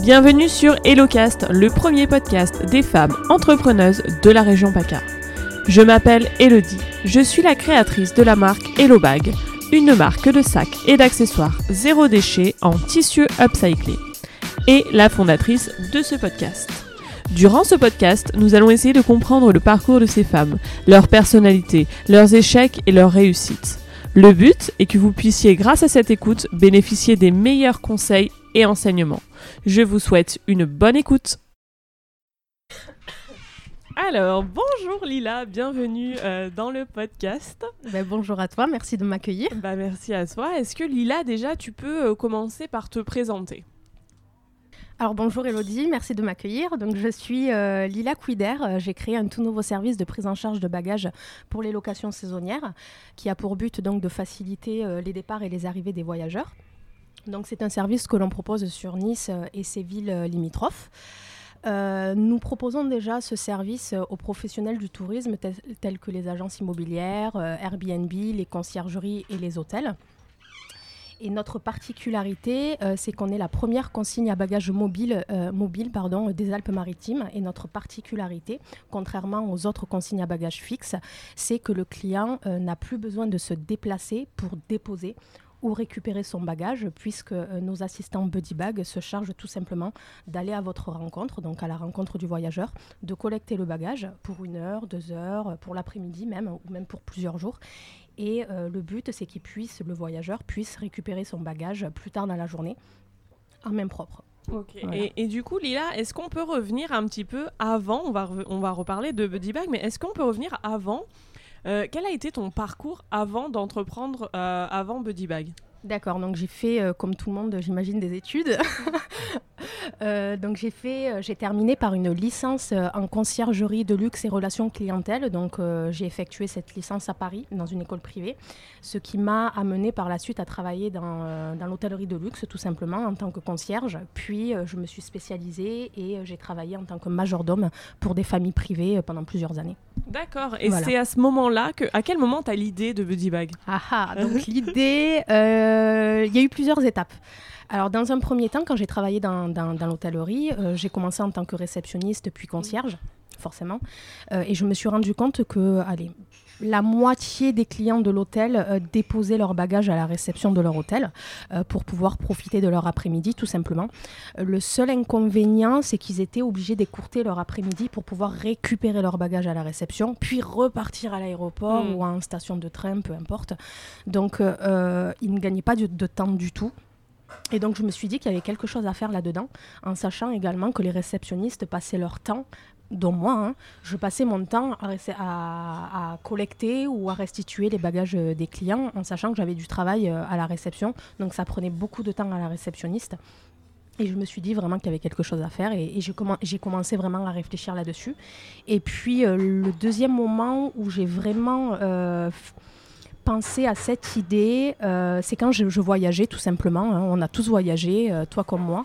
Bienvenue sur HelloCast, le premier podcast des femmes entrepreneuses de la région PACA. Je m'appelle Elodie, je suis la créatrice de la marque Hello Bag, une marque de sacs et d'accessoires zéro déchet en tissu upcyclé, et la fondatrice de ce podcast. Durant ce podcast, nous allons essayer de comprendre le parcours de ces femmes, leur personnalité, leurs échecs et leurs réussites. Le but est que vous puissiez, grâce à cette écoute, bénéficier des meilleurs conseils et enseignements. Je vous souhaite une bonne écoute. Alors, bonjour Lila, bienvenue euh, dans le podcast. Ben, bonjour à toi, merci de m'accueillir. Bah, merci à toi. Est-ce que Lila, déjà, tu peux euh, commencer par te présenter? Alors bonjour Elodie, merci de m'accueillir. Donc je suis euh, Lila Quider, j'ai créé un tout nouveau service de prise en charge de bagages pour les locations saisonnières qui a pour but donc de faciliter euh, les départs et les arrivées des voyageurs. Donc c'est un service que l'on propose sur Nice euh, et ses villes euh, limitrophes. Euh, nous proposons déjà ce service aux professionnels du tourisme tel- tels que les agences immobilières, Airbnb, les conciergeries et les hôtels. Et notre particularité, c'est qu'on est la première consigne à bagages mobile, des Alpes-Maritimes. Et notre particularité, contrairement aux autres consignes à bagages fixes, c'est que le client n'a plus besoin de se déplacer pour déposer ou récupérer son bagage, puisque euh, nos assistants Buddy Bag se chargent tout simplement d'aller à votre rencontre, donc à la rencontre du voyageur, de collecter le bagage pour une heure, deux heures, pour l'après-midi même, ou même pour plusieurs jours. Et euh, le but, c'est qu'il puisse, le voyageur puisse récupérer son bagage plus tard dans la journée en main propre. Ok. Voilà. Et, et du coup, Lila, est-ce qu'on peut revenir un petit peu avant on va, on va reparler de Buddy Bag, mais est-ce qu'on peut revenir avant Euh, Quel a été ton parcours avant d'entreprendre euh, avant Buddy Bag? D'accord, donc j'ai fait, euh, comme tout le monde, j'imagine, des études. Euh, donc j'ai fait, euh, j'ai terminé par une licence euh, en conciergerie de luxe et relations clientèle. Donc euh, j'ai effectué cette licence à Paris, dans une école privée, ce qui m'a amené par la suite à travailler dans, dans l'hôtellerie de luxe, tout simplement, en tant que concierge. Puis je me suis spécialisée et j'ai travaillé en tant que majordome pour des familles privées pendant plusieurs années. D'accord. Et Voilà. c'est à ce moment-là que, à quel moment t'as l'idée de Buddy Bag? Ah ah, donc l'idée, euh, il y a eu plusieurs étapes. Alors, dans un premier temps, quand j'ai travaillé dans, dans, dans l'hôtellerie, euh, j'ai commencé en tant que réceptionniste puis concierge, forcément. Euh, et je me suis rendu compte que, allez, la moitié des clients de l'hôtel euh, déposaient leur bagage à la réception de leur hôtel euh, pour pouvoir profiter de leur après-midi, tout simplement. Euh, le seul inconvénient, c'est qu'ils étaient obligés d'écourter leur après-midi pour pouvoir récupérer leur bagage à la réception, puis repartir à l'aéroport Mm. ou en station de train, peu importe. Donc, ils ne gagnaient pas de, de temps du tout. Et donc, je me suis dit qu'il y avait quelque chose à faire là-dedans, en sachant également que les réceptionnistes passaient leur temps, dont moi, hein, je passais mon temps à, collecter ou à restituer les bagages euh, des clients, en sachant que j'avais du travail euh, à la réception. Donc, ça prenait beaucoup de temps à la réceptionniste. Et je me suis dit vraiment qu'il y avait quelque chose à faire et, j'ai commen- j'ai commencé vraiment à réfléchir là-dessus. Et puis euh, le deuxième moment où j'ai vraiment pensé à cette idée, euh, c'est quand je, voyageais tout simplement. hein. On a tous voyagé, euh, toi comme moi.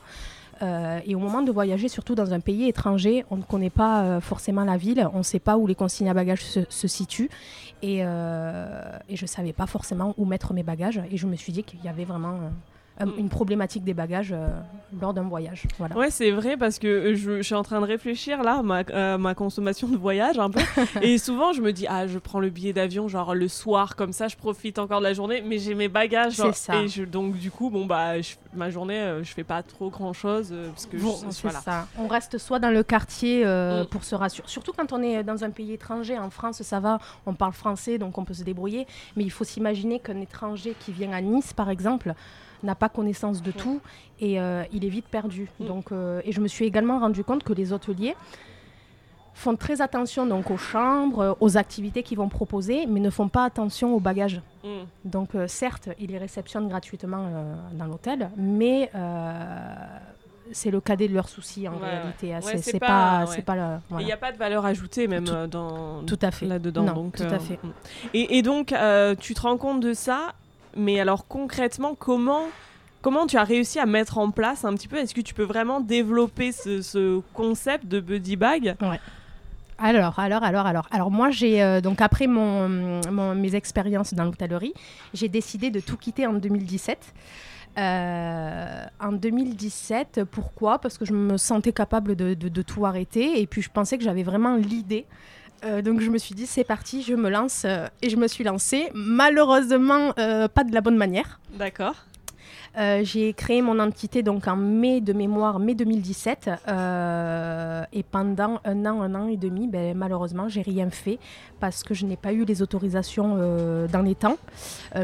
Euh, et au moment de voyager, surtout dans un pays étranger, on ne connaît pas forcément la ville, on ne sait pas où les consignes à bagages se, situent. Et, je ne savais pas forcément où mettre mes bagages. Et je me suis dit qu'il y avait vraiment. Une problématique des bagages euh, lors d'un voyage. Voilà. Ouais, c'est vrai parce que je, je suis en train de réfléchir là, ma, euh, ma consommation de voyage un peu. et souvent, je me dis, ah, je prends le billet d'avion, genre le soir, comme ça, je profite encore de la journée, mais j'ai mes bagages. Genre, ça. Et je, donc, du coup, bon, bah, je- ma journée, euh, je fais pas trop grand chose parce que Bon, voilà. ça. On reste soit dans le quartier euh, Mm. pour se rassurer. Surtout quand on est dans un pays étranger. En France, ça va, on parle français, donc on peut se débrouiller. Mais il faut s'imaginer qu'un étranger qui vient à Nice, par exemple, n'a pas connaissance de tout et euh, il est vite perdu. Mm. Donc, euh, et je me suis également rendu compte que les hôteliers font très attention donc aux chambres, euh, aux activités qu'ils vont proposer, mais ne font pas attention aux bagages. Mm. Donc euh, certes, ils les réceptionnent gratuitement dans l'hôtel, mais c'est le cadet de leurs soucis en Ouais, réalité. hein. ouais. Ouais, C'est pas- pas, pas Il n'y a pas de valeur ajoutée même Tout- dans Tout à fait. là-dedans. Non, donc, tout à fait. mm. Et, et donc, euh, tu te rends compte de ça, mais alors concrètement, comment Comment tu as réussi à mettre en place un petit peu? Est-ce que tu peux vraiment développer ce, ce concept de buddy bag? Alors, alors, alors, alors. Alors moi, j'ai euh, donc après mon, mes expériences dans l'hôtellerie, j'ai décidé de tout quitter en 2017. en 2017. Pourquoi? Parce que je me sentais capable de, tout arrêter et puis je pensais que j'avais vraiment l'idée. Donc je me suis dit c'est parti, je me lance et je me suis lancée. Malheureusement pas de la bonne manière. D'accord. Euh, j'ai créé mon entité donc en mai de mémoire, mai 2017. Euh, et pendant un an, un an et demi, ben, malheureusement, j'ai rien fait parce que je n'ai pas eu les autorisations euh, dans les temps.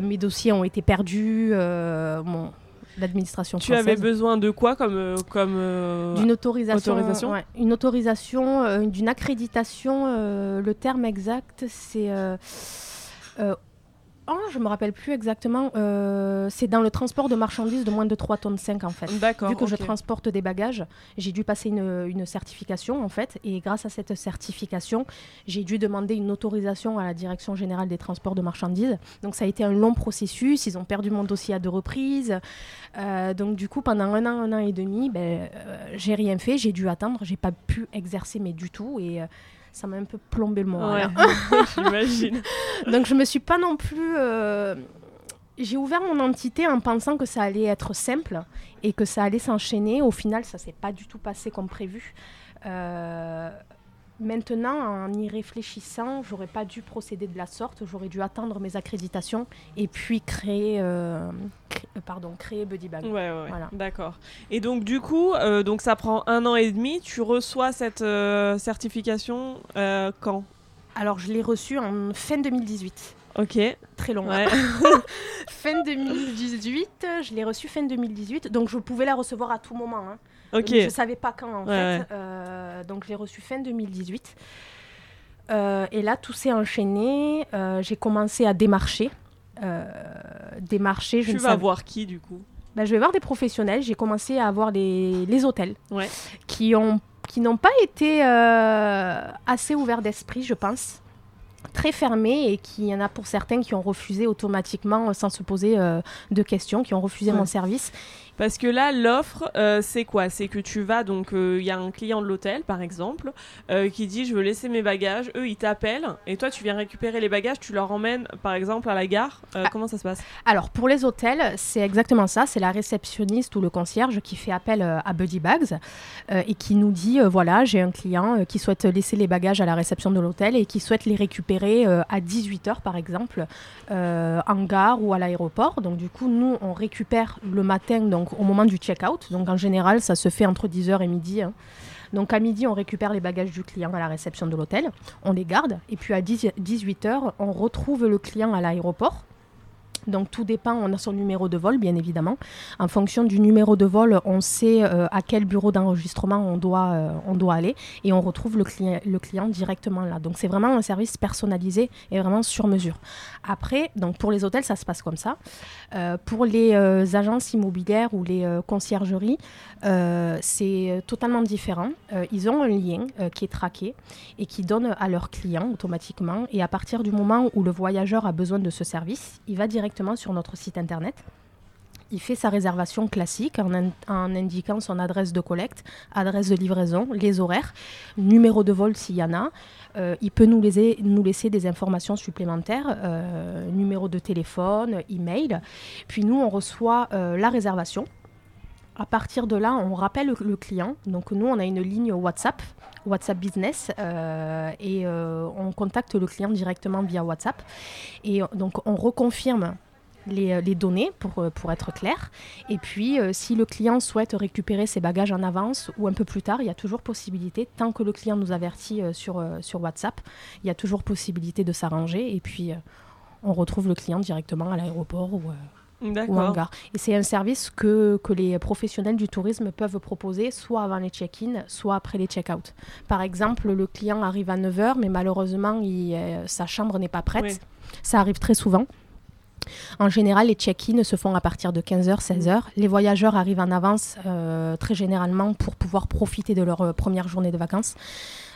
mes dossiers ont été perdus. Bon, l'administration Tu avais besoin de quoi comme comme d'une autorisation, une autorisation, d'une accréditation. le terme exact, c'est Oh, je me rappelle plus exactement. Euh, c'est dans le transport de marchandises de moins de 3 tonnes 5 en fait. D'accord. Vu que je transporte des bagages, j'ai dû passer une, certification en fait. Et grâce à cette certification, j'ai dû demander une autorisation à la Direction générale des transports de marchandises. Donc ça a été un long processus. Ils ont perdu mon dossier à deux reprises. Euh, donc du coup, pendant un an, un an et demi, ben, euh, j'ai rien fait. J'ai dû attendre. J'ai pas pu exercer mais du tout. Et ça m'a un peu plombé le moral. J'imagine. Donc je me suis pas non plus. Euh, j'ai ouvert mon entité en pensant que ça allait être simple et que ça allait s'enchaîner. Au final, ça s'est pas du tout passé comme prévu. Euh, Maintenant, en y réfléchissant, j'aurais pas dû procéder de la sorte. J'aurais dû attendre mes accréditations et puis créer, euh, euh, pardon, créer Buddy Bag. Ouais, ouais, voilà. d'accord. Et donc du coup, euh, donc ça prend un an et demi. Tu reçois cette certification quand? Alors, je l'ai reçue en fin 2018. Ok. Très long. Hein. fin 2018, je l'ai reçue fin 2018, donc je pouvais la recevoir à tout moment. Hein. Je ne savais pas quand, en fait. Euh, donc, j'ai reçu fin 2018. Euh, et là, tout s'est enchaîné. Euh, j'ai commencé à démarcher. démarcher, je tu vas voir qui, du coup? Ben, Je vais voir des professionnels. J'ai commencé à voir les, les hôtels ouais. qui ont qui n'ont pas été assez ouverts d'esprit, je pense très fermés et qu'il y en a pour certains qui ont refusé automatiquement sans se poser de questions, qui ont refusé mon service. Parce que là, l'offre, euh, c'est quoi? C'est que tu vas, donc, il euh, y a un client de l'hôtel, par exemple, euh, qui dit Je veux laisser mes bagages. Eux, ils t'appellent et toi, tu viens récupérer les bagages, tu leur emmènes, par exemple, à la gare. Ah. Comment ça se passe? Alors, pour les hôtels, c'est exactement ça. C'est la réceptionniste ou le concierge qui fait appel à Buddy Bags et qui nous dit Voilà, j'ai un client qui souhaite laisser les bagages à la réception de l'hôtel et qui souhaite les récupérer à 18h, par exemple, en gare ou à l'aéroport. Donc, du coup, nous, on récupère le matin. Donc, au moment du check-out. Donc en général, ça se fait entre 10h et midi. Hein. Donc à midi, on récupère les bagages du client à la réception de l'hôtel, on les garde, et puis à 18h, on retrouve le client à l'aéroport. Donc tout dépend, on a son numéro de vol bien évidemment. En fonction du numéro de vol, on sait euh, à quel bureau d'enregistrement on, doit, euh, on doit aller et on retrouve le, client, le client directement là. Donc c'est vraiment un service personnalisé et vraiment sur mesure. Après, donc pour les hôtels, ça se passe comme ça. Euh, pour les agences immobilières ou les conciergeries, c'est totalement différent. ils ont un lien qui est traqué et qui donne à leurs clients automatiquement. Et à partir du moment où le voyageur a besoin de ce service, il va directement sur notre site internet. Il fait sa réservation classique en, indiquant son adresse de collecte, adresse de livraison, les horaires, numéro de vol s'il y en a. Euh, il peut nous laisser, nous laisser des informations supplémentaires, euh, numéro de téléphone, email. Puis nous, on reçoit euh, la réservation. À partir de là, on rappelle le, client. Donc nous, on a une ligne WhatsApp, WhatsApp Business, et on contacte le client directement via WhatsApp. Et donc on reconfirme euh, les, données pour, euh, pour être clair. Et puis, euh, si le client souhaite récupérer ses bagages en avance ou un peu plus tard, il y a toujours possibilité, tant que le client nous avertit sur, sur WhatsApp, il y a toujours possibilité de s'arranger. Et puis, on retrouve le client directement à l'aéroport ou, ou en gare. Et c'est un service que, que les professionnels du tourisme peuvent proposer soit avant les check-in, soit après les check-out. Par exemple, le client arrive à 9h, mais malheureusement, il, sa chambre n'est pas prête. Ça arrive très souvent. En général, les check-in se font à partir de 15h, 16h. Les voyageurs arrivent en avance euh, très généralement pour pouvoir profiter de leur euh, première journée de vacances.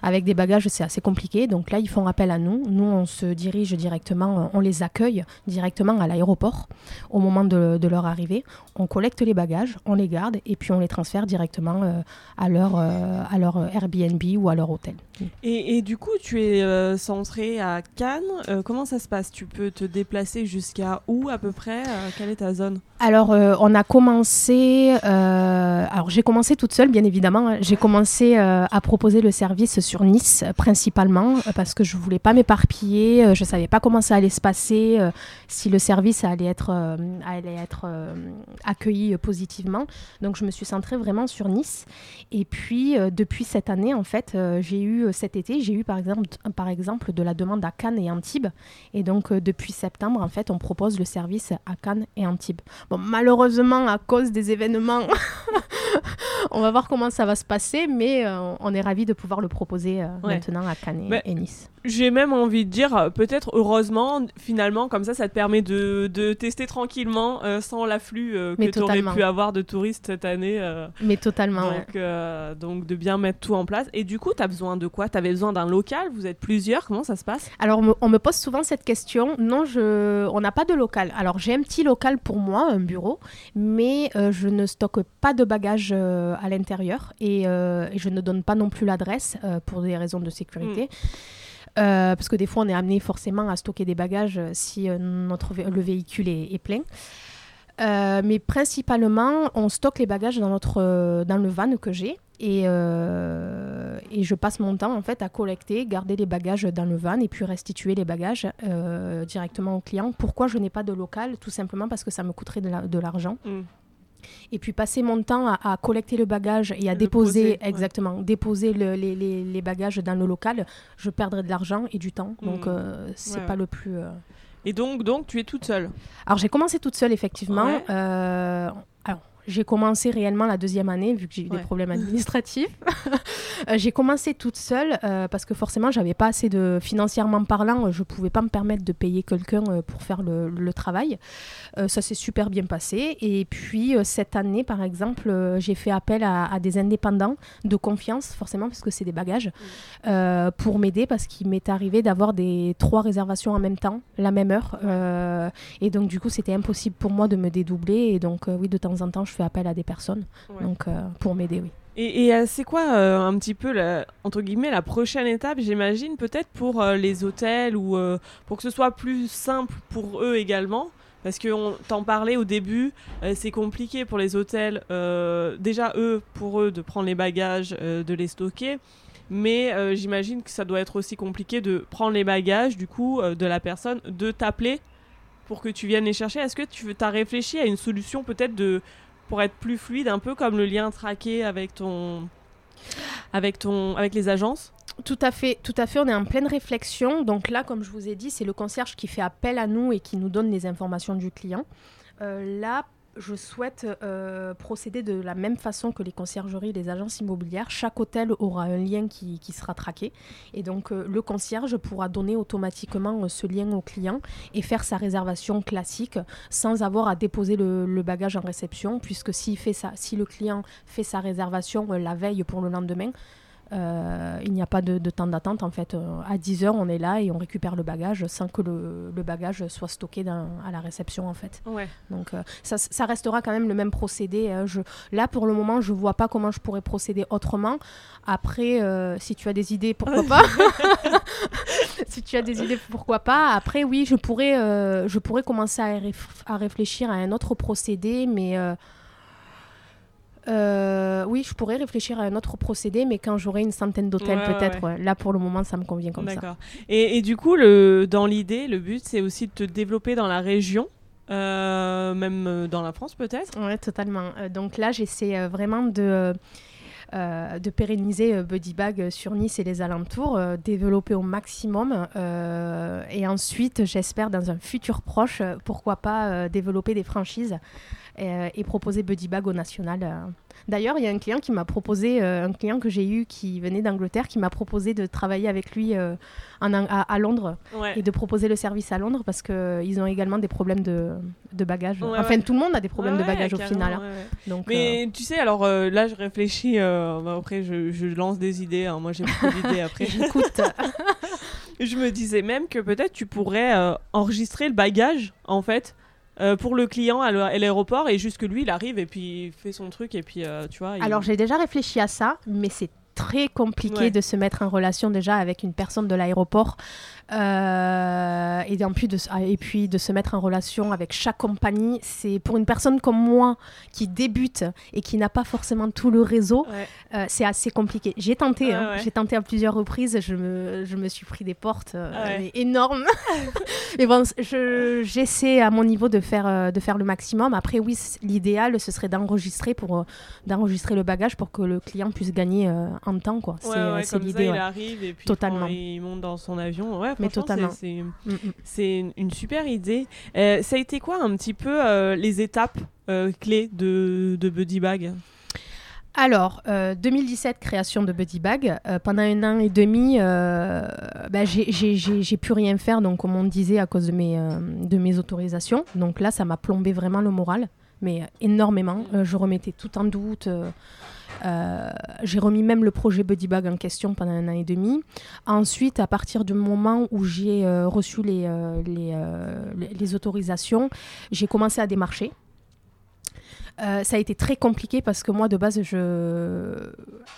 Avec des bagages, c'est assez compliqué. Donc là, ils font appel à nous. Nous, on se dirige directement, euh, on les accueille directement à l'aéroport au moment de, leur arrivée. On collecte les bagages, on les garde et puis on les transfère directement à, leur, à leur Airbnb ou à leur hôtel. Et, du coup, tu es centré à Cannes. comment ça se passe? Tu peux te déplacer jusqu'à où à peu près? Quelle est ta zone? Alors, on a commencé. alors, j'ai commencé toute seule, bien évidemment. Hein. J'ai commencé à proposer le service sur Nice, principalement, parce que je voulais pas m'éparpiller. je savais pas comment ça allait se passer, si le service allait être, allait être accueilli positivement. Donc, je me suis centrée vraiment sur Nice. Et puis, depuis cette année, en fait, j'ai eu cet été, j'ai eu par exemple, par exemple de la demande à Cannes et Antibes. Et donc, euh, depuis septembre, en fait, on propose le service à Cannes et Antibes. Malheureusement, à cause des événements, on va voir comment ça va se passer, mais euh, on est ravis de pouvoir le proposer euh, maintenant à Cannes et, Nice. J'ai même envie de dire, peut-être heureusement, finalement, comme ça, ça te permet de, de tester tranquillement sans l'afflux que tu aurais pu avoir de touristes cette année. mais totalement. Donc, donc, de bien mettre tout en place. Et du coup, tu as besoin de quoi? Tu avais besoin d'un local? Vous êtes plusieurs? Comment ça se passe? Alors, on me pose souvent cette question. Non, je... on n'a pas de local. Alors, j'ai un petit local pour moi, un bureau, mais euh, je ne stocke pas de bagages euh, à l'intérieur euh, et, je ne donne pas non plus l'adresse pour des raisons de sécurité. Hmm. parce que des fois, on est amené forcément à stocker des bagages si notre le véhicule est, plein. mais principalement, on stocke les bagages dans, notre, dans le van que j'ai. Et, euh, et, je passe mon temps en fait à collecter, garder les bagages dans le van et puis restituer les bagages euh, directement au client. Pourquoi je n'ai pas de local? Tout simplement parce que ça me coûterait de l'argent. Mm. Et puis passer mon temps à, collecter le bagage et à déposer, exactement, déposer le, les, les, les, bagages dans le local, je perdrais de l'argent et du temps. Donc mm. euh, c'est pas le plus. Et donc, donc tu es toute seule Alors j'ai commencé toute seule effectivement. alors j'ai commencé réellement la deuxième année, vu que j'ai eu des problèmes administratifs. Euh, j'ai commencé toute seule euh, parce que forcément, j'avais pas assez de financièrement parlant, je pouvais pas me permettre de payer quelqu'un euh, pour faire le, le travail. ça s'est super bien passé. Et puis cette année, par exemple, j'ai fait appel à, des indépendants de confiance, forcément parce que c'est des bagages, pour m'aider parce qu'il m'est arrivé d'avoir des trois réservations en même temps, la même heure. et donc du coup, c'était impossible pour moi de me dédoubler. Et donc oui, de temps en temps, je fais appel à des personnes donc, euh, pour m'aider, oui. Et, euh, c'est quoi euh, un petit peu, la, entre guillemets, la prochaine étape, j'imagine, peut-être pour les hôtels ou pour que ce soit plus simple pour eux également? Parce qu'on t'en parlait au début, c'est compliqué pour les hôtels, déjà eux, pour eux, de prendre les bagages, de les stocker. Mais j'imagine que ça doit être aussi compliqué de prendre les bagages, du coup, de la personne, de t'appeler pour que tu viennes les chercher. Est-ce que tu as réfléchi à une solution peut-être de pour être plus fluide, un peu comme le lien traqué avec ton, avec ton, avec les agences? Tout à fait, tout à fait. On est en pleine réflexion. Donc là, comme je vous ai dit, c'est le concierge qui fait appel à nous et qui nous donne les informations du client. Euh, là, je souhaite euh, procéder de la même façon que les conciergeries et les agences immobilières. Chaque hôtel aura un lien qui, sera traqué. Et donc, euh, le concierge pourra donner automatiquement euh, ce lien au client et faire sa réservation classique sans avoir à déposer le, bagage en réception, puisque si le client fait sa réservation la veille pour le lendemain, euh, il n'y a pas de, temps d'attente. En fait, euh, à 10 heures, on est là et on récupère le bagage sans que le, bagage soit stocké à la réception. En fait. Donc, euh, ça, restera quand même le même procédé. Hein. Je, là, pour le moment, je vois pas comment je pourrais procéder autrement. Après, si tu as des idées, pourquoi pas Si tu as des idées, pourquoi pas Après, oui, je pourrais, je pourrais commencer à, à, réfléchir à un autre procédé, mais euh, oui, je pourrais réfléchir à un autre procédé, mais quand j'aurai une centaine d'hôtels, peut-être. Là, pour le moment, ça me convient comme ça. D'accord. Et, du coup, le, dans l'idée, le but, c'est aussi de te développer dans la région. Euh, même euh, dans la France peut-être? Oui, totalement. donc là, j'essaie vraiment de, de pérenniser Buddy Bag sur Nice et les alentours, développer au maximum. et ensuite, j'espère, dans un futur proche, pourquoi pas développer des franchises euh, et, proposer Buddy Bag au national. Euh. D'ailleurs, il y a un client qui m'a proposé, euh, un client que j'ai eu qui venait d'Angleterre, qui m'a proposé de travailler avec lui en, à, Londres et de proposer le service à Londres parce qu'ils ont également des problèmes de, de bagages. enfin, tout le monde a des problèmes de bagages au final. Hein. Donc, Mais tu sais, alors là, je réfléchis, bah, après, je, je, lance des idées. Hein. Moi, j'ai beaucoup d'idées après. J'écoute. je me disais même que peut-être tu pourrais enregistrer le bagage, en fait. Euh, pour le client à l'aéroport et juste que lui il arrive et puis il fait son truc et puis euh, tu vois. Alors j'ai déjà réfléchi à ça, mais c'est très compliqué de se mettre en relation déjà avec une personne de l'aéroport euh, et, en plus de, et puis de se mettre en relation avec chaque compagnie. C'est pour une personne comme moi qui débute et qui n'a pas forcément tout le réseau, euh, c'est assez compliqué. J'ai tenté, hein. j'ai tenté à plusieurs reprises, je me, je me suis pris des portes euh, énormes. mais bon, j'essaie à mon niveau de faire, de faire le maximum. Après, oui, l'idéal, ce serait d'enregistrer pour d'enregistrer le bagage pour que le client puisse gagner en temps. Quoi. c'est l'idée. Il arrive et puis Totalement. il monte dans son avion. Ouais, mais totalement. C'est mm, mm. une super idée. Euh, ça a été quoi un petit peu euh, les étapes euh, clés de, de Buddy Bag? Alors, 2017, création de Buddy Bag. pendant un an et demi, bah, j'ai plus rien faire, donc comme on disait, à cause de mes, de mes autorisations. Donc là, ça m'a plombé vraiment le moral, mais énormément. je remettais tout en doute. Euh, j'ai remis même le projet Buddy Bag en question pendant un an et demi. Ensuite, à partir du moment où j'ai euh, reçu les, euh, les, autorisations, j'ai commencé à démarcher. ça a été très compliqué parce que moi de base je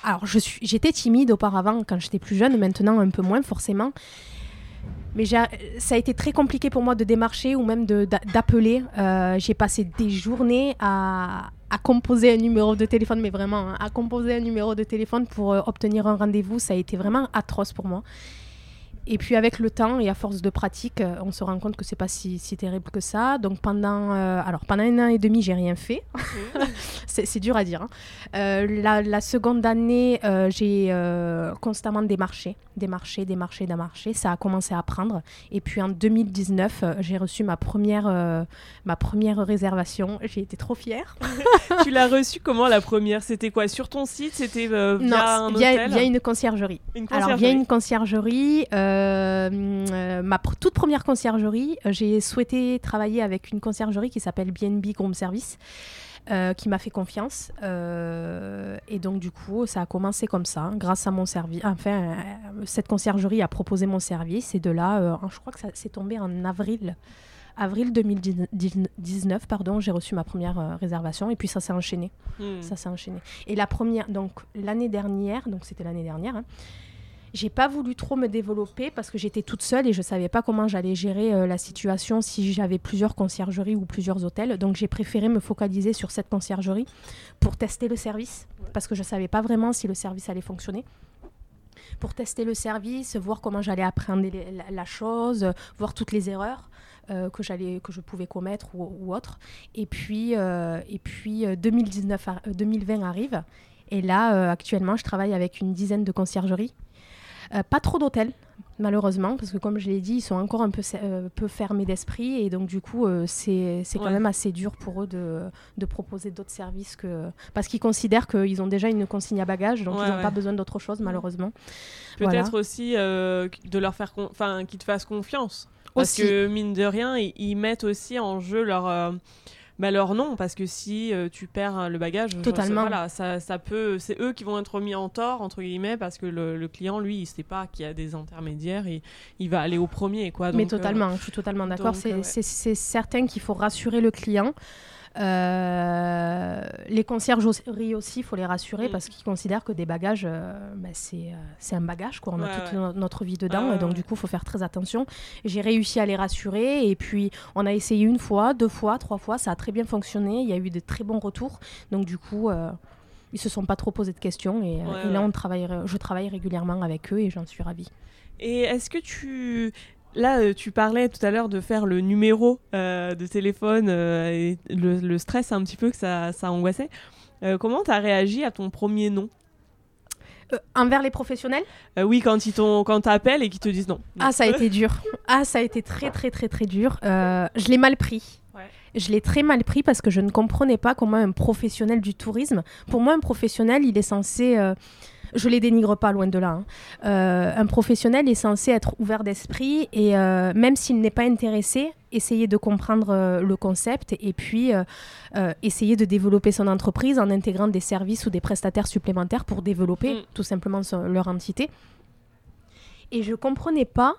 alors je suis j'étais timide auparavant quand j'étais plus jeune maintenant un peu moins forcément mais ça a été très compliqué pour moi de démarcher ou même d'appeler. j'ai passé des journées à, à composer un numéro de téléphone, mais vraiment, hein, à composer un numéro de téléphone pour euh, obtenir un rendez-vous, ça a été vraiment atroce pour moi. Et puis avec le temps et à force de pratique, euh, on se rend compte que c'est pas si, si, terrible que ça. Donc pendant, euh, alors pendant un an et demi, j'ai rien fait. c'est dur à dire. Hein. Euh, la, la, seconde année, j'ai constamment démarché, démarché, démarché, démarché. Ça a commencé à prendre. Et puis en 2019, j'ai reçu ma première, ma première réservation. J'ai été trop fière. tu l'as reçue comment la première? C'était quoi? Sur ton site? C'était via non, un via, via, une conciergerie. Une conciergerie. Alors via une conciergerie. Euh, euh, ma toute première conciergerie, euh, j'ai souhaité travailler avec une conciergerie qui s'appelle BNB Group Service. qui m'a fait confiance. et donc, du coup, ça a commencé comme ça, grâce à mon service. Enfin, cette conciergerie a proposé mon service. Et de là, je crois que ça s'est tombé en avril. Avril 2019, pardon, j'ai reçu ma première réservation et puis ça s'est enchaîné. Hmm. Ça s'est enchaîné. Et la première, donc l'année dernière, donc c'était l'année dernière, hein, j'ai pas voulu trop me développer parce que j'étais toute seule et je savais pas comment j'allais gérer euh, la situation si j'avais plusieurs conciergeries ou plusieurs hôtels. Donc j'ai préféré me focaliser sur cette conciergerie pour tester le service parce que je savais pas vraiment si le service allait fonctionner pour tester le service, voir comment j'allais appréhender la, chose, voir toutes les erreurs euh, que j'allais que je pouvais commettre ou, autres. Et puis euh, et puis 2019 2020 arrive et là actuellement je travaille avec une dizaine de conciergeries euh, pas trop d'hôtels, malheureusement, parce que comme je l'ai dit, ils sont encore un peu, euh, peu fermés d'esprit et donc du coup, euh, c'est quand même assez dur pour eux de, de proposer d'autres services que parce qu'ils considèrent qu'ils ont déjà une consigne à bagages, donc ils n'ont pas besoin d'autre chose, malheureusement. Peut-être aussi de leur faire, enfin, qu'ils te fassent confiance, parce que mine de rien, ils mettent aussi en jeu leur mais alors non, parce que si euh, tu perds hein, le bagage, totalement, voilà, ça, ça peut, c'est eux qui vont être mis en tort entre guillemets parce que le, client, lui, il sait pas qu'il y a des intermédiaires et il va aller au premier, quoi. Mais totalement, euh, je suis totalement d'accord. C'est certain qu'il faut rassurer le client. Euh, les conciergeries aussi, il faut les rassurer mm. parce qu'ils considèrent que des bagages, euh, bah, euh, c'est un bagage. Quoi. On a toute notre vie dedans, et donc du coup, il faut faire très attention. J'ai réussi à les rassurer, et puis on a essayé une fois, deux fois, trois fois, ça a très bien fonctionné. Il y a eu de très bons retours, donc du coup ils se sont pas trop posé de questions et, là on travaille, je travaille régulièrement avec eux et j'en suis ravie. Et est-ce que tu Là, euh, tu parlais tout à l'heure de faire le numéro euh, de téléphone euh, et le, stress un petit peu que ça, ça angoissait. comment tu as réagi à ton premier nom envers les professionnels Oui, quand ils quand t'appellent et qu'ils te disent non. Ah, ça a été dur. Ah, ça a été très très très très dur. je l'ai mal pris. Je l'ai très mal pris parce que je ne comprenais pas comment un professionnel du tourisme, pour moi un professionnel, il est censé je les dénigre pas, loin de là. Hein. Euh, un professionnel est censé être ouvert d'esprit et euh, même s'il n'est pas intéressé, essayer de comprendre euh, le concept et puis essayer de développer son entreprise en intégrant des services ou des prestataires supplémentaires pour développer mm. tout simplement leur entité. Et je comprenais pas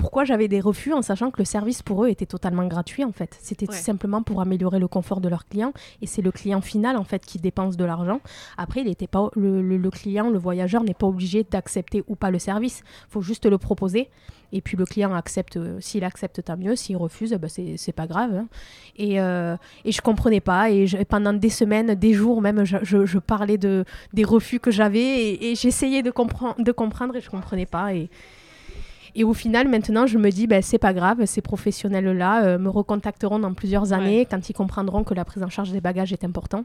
pourquoi j'avais des refus en sachant que le service pour eux était totalement gratuit en fait. C'était tout simplement pour améliorer le confort de leurs clients et c'est le client final en fait qui dépense de l'argent. Après, il était pas le, client, le voyageur n'est pas obligé d'accepter ou pas le service. Il faut juste le proposer. Et puis le client accepte, euh, s'il accepte, tant mieux. S'il refuse, bah, c'est pas grave. Hein. Et, euh, et je comprenais pas. Et pendant des semaines, des jours même, je, je, parlais de, des refus que j'avais et, j'essayais de, de comprendre et je comprenais pas. Et, et au final, maintenant, je me dis, ben, c'est pas grave, ces professionnels-là euh, me recontacteront dans plusieurs années quand ils comprendront que la prise en charge des bagages est important.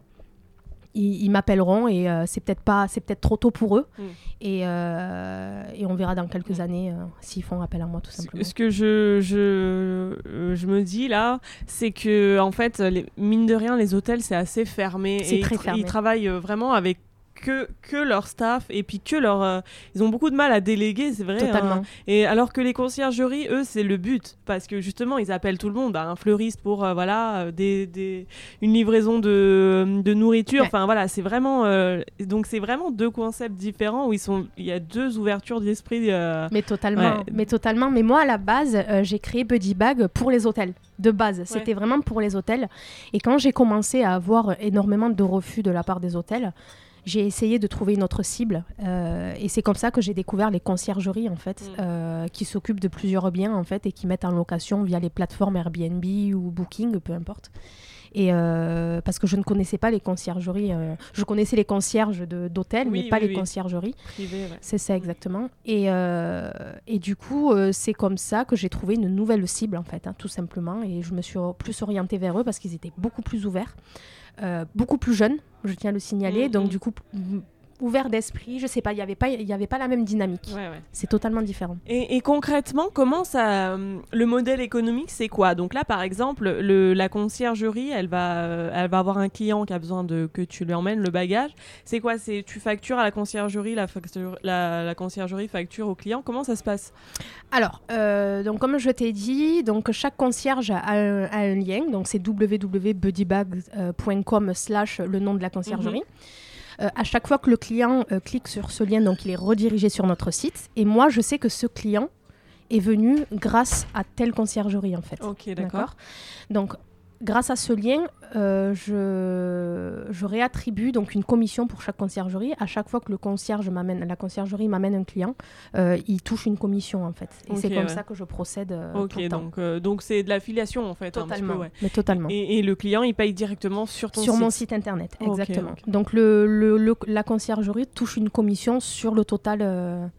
Ils, m'appelleront et euh, c'est peut-être pas, c'est peut-être trop tôt pour eux. Mm. Et, euh, et, on verra dans quelques années s'ils font appel à moi, tout simplement. Ce que je, je, je me dis là, c'est que en fait, les, mine de rien, les hôtels c'est assez fermé. C'est très fermé. Ils travaillent vraiment avec que, que leur staff et puis que leur. Euh, ils ont beaucoup de mal à déléguer, c'est vrai. Totalement. Hein. Et alors que les conciergeries, eux, c'est le but. Parce que justement, ils appellent tout le monde. Bah, un fleuriste pour euh, voilà, euh, des, des, une livraison de, de nourriture. Enfin voilà, c'est vraiment. donc c'est vraiment deux concepts différents où ils sont, il y a deux ouvertures d'esprit. Mais totalement. Mais totalement. Mais moi, à la base, j'ai créé Buddy Bag pour les hôtels. De base, c'était vraiment pour les hôtels. Et quand j'ai commencé à avoir énormément de refus de la part des hôtels, j'ai essayé de trouver une autre cible. Euh, et c'est comme ça que j'ai découvert les conciergeries, en fait, mm. euh, qui s'occupent de plusieurs biens, en fait, et qui mettent en location via les plateformes Airbnb ou Booking, peu importe. Et euh, parce que je ne connaissais pas les conciergeries. je connaissais les concierges d'hôtels, mais pas les conciergeries. C'est ça exactement. Et, et du coup, c'est comme ça que j'ai trouvé une nouvelle cible, en fait, hein, tout simplement. Et je me suis plus orientée vers eux parce qu'ils étaient beaucoup plus ouverts. Euh, beaucoup plus jeune, je tiens à le signaler. Mm, donc, mm. du coup, ouvert d'esprit, je sais pas, il n'y avait, pas, y avait pas la même dynamique. C'est totalement différent. Et, concrètement, comment ça. Euh, le modèle économique, c'est quoi? Donc là, par exemple, le, la conciergerie, elle va, euh, elle va avoir un client qui a besoin de que tu lui emmènes le bagage. C'est quoi? C'est Tu factures à la conciergerie, la, la, la, conciergerie facture au client Comment ça se passe? Alors, euh, donc comme je t'ai dit, donc chaque concierge a un, lien, donc c'est www.buddybag.com slash le nom de la conciergerie. Mhm. Euh, à chaque fois que le client euh, clique sur ce lien, donc il est redirigé sur notre site. Et moi, je sais que ce client est venu grâce à telle conciergerie en fait. Ok, d'accord. Donc grâce à ce lien, euh, je, je, réattribue donc une commission pour chaque conciergerie. À chaque fois que le concierge m'amène, la conciergerie m'amène un client, euh, il touche une commission en fait. Et c'est comme ça que je procède. Euh, ok, donc donc c'est de l'affiliation en fait. Totalement. Mais totalement. Et, le client, il paye directement sur ton sur site. mon site internet, exactement. Donc le, le, la conciergerie touche une commission sur le total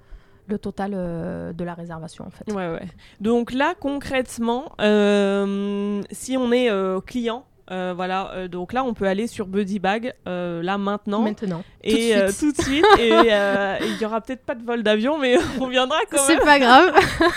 le total euh, de la réservation en fait. Ouais, ouais. Donc là concrètement, euh, si on est euh, client euh, voilà, euh, donc là on peut aller sur Buddy Bag euh, là maintenant. Maintenant. Et tout de suite. et il y aura peut-être pas de vol d'avion, mais on viendra quand même. C'est pas grave.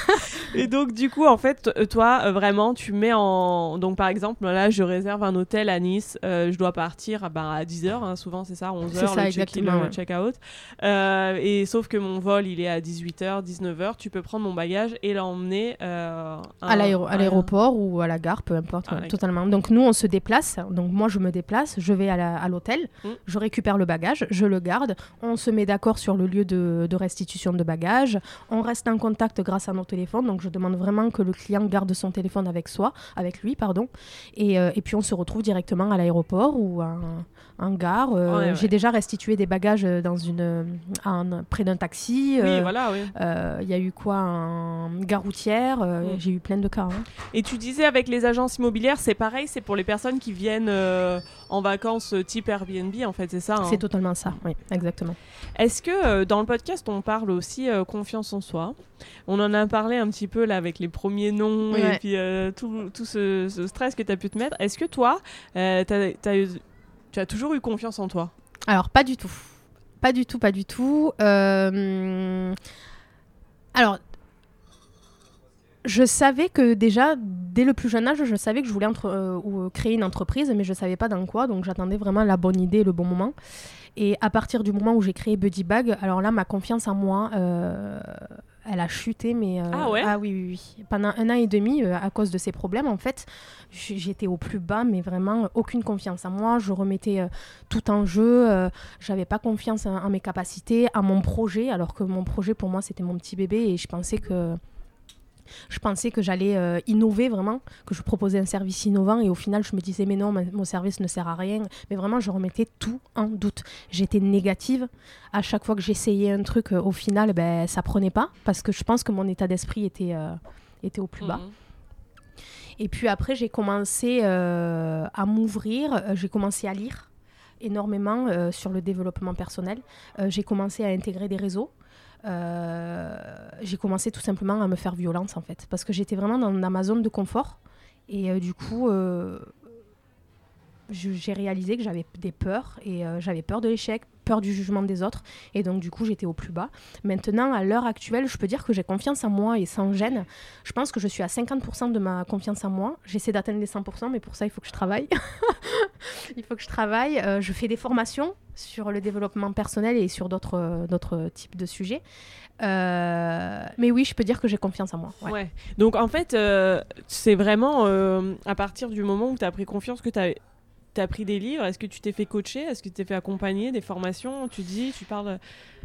et donc du coup en fait toi vraiment tu mets en donc par exemple là je réserve un hôtel à Nice, je dois partir bah, à 10h hein, souvent c'est ça 11h le check-in le check-out. et sauf que mon vol il est à 18h 19h, tu peux prendre mon bagage et l'emmener à l'aéroport ou à la gare peu importe totalement. Donc nous on se déplace, donc moi je me déplace, je vais à l'hôtel, mm. je récupère le bagage, je le garde, on se met d'accord sur le lieu de, restitution de bagages, on reste en contact grâce à nos téléphones, donc je demande vraiment que le client garde son téléphone avec soi, avec lui, pardon, et, euh, et puis on se retrouve directement à l'aéroport ou à, en gare. Euh, j'ai déjà restitué des bagages dans une, près d'un taxi. oui, euh, voilà, oui. Il y a eu quoi En gare routière. Mm. J'ai eu plein de cas. Hein. Et tu disais avec les agences immobilières, c'est pareil, c'est pour les personnes qui viennent euh, en vacances euh, type Airbnb, en fait, c'est ça hein C'est totalement ça, oui, exactement. Est-ce que euh, dans le podcast, on parle aussi confiance en soi? On en a parlé un petit peu là avec les premiers noms et puis tout, tout ce, stress que tu as pu te mettre. Est-ce que toi, tu as toujours eu confiance en toi? Alors, pas du tout. Pas du tout, pas du tout. Alors, je savais que déjà, dès le plus jeune âge, je savais que je voulais euh, euh, créer une entreprise, mais je ne savais pas dans quoi, donc j'attendais vraiment la bonne idée, le bon moment. Et à partir du moment où j'ai créé Buddy Bag, alors là, ma confiance en moi, euh, elle a chuté, mais... ah ouais Ah oui, oui, oui. Pendant un an et demi, à cause de ces problèmes, en fait, j'étais au plus bas, mais vraiment aucune confiance en moi. Je remettais tout en jeu. J'avais pas confiance en, en, mes capacités, à mon projet, alors que mon projet, pour moi, c'était mon petit bébé, et je pensais que Je pensais que j'allais euh, innover vraiment, que je proposais un service innovant et au final je me disais mais non, mon service ne sert à rien. Mais vraiment je remettais tout en doute. J'étais négative. À chaque fois que j'essayais un truc, euh, au final ben, ça prenait pas parce que je pense que mon état d'esprit était, euh, était au plus bas. Mhm. Et puis après, j'ai commencé à m'ouvrir, j'ai commencé à lire énormément sur le développement personnel. j'ai commencé à intégrer des réseaux. Euh, j'ai commencé tout simplement à me faire violence en fait, parce que j'étais vraiment dans, ma zone de confort. Et euh, du coup, euh, j'ai réalisé que j'avais des peurs et j'avais peur de l'échec, peur du jugement des autres et donc du coup j'étais au plus bas. Maintenant à l'heure actuelle je peux dire que j'ai confiance en moi et sans gêne. Je pense que je suis à 50% de ma confiance en moi. J'essaie d'atteindre les 100% mais pour ça il faut que je travaille. il faut que je travaille. je fais des formations sur le développement personnel et sur d'autres d'autres types de sujets. Euh, mais oui, je peux dire que j'ai confiance en moi. Ouais. Donc en fait, euh, c'est vraiment euh, à partir du moment où tu as pris confiance que tu as, as, pris des livres. Est-ce que tu t'es fait coacher? Est-ce que tu t'es fait accompagner Des formations? Tu dis, tu parles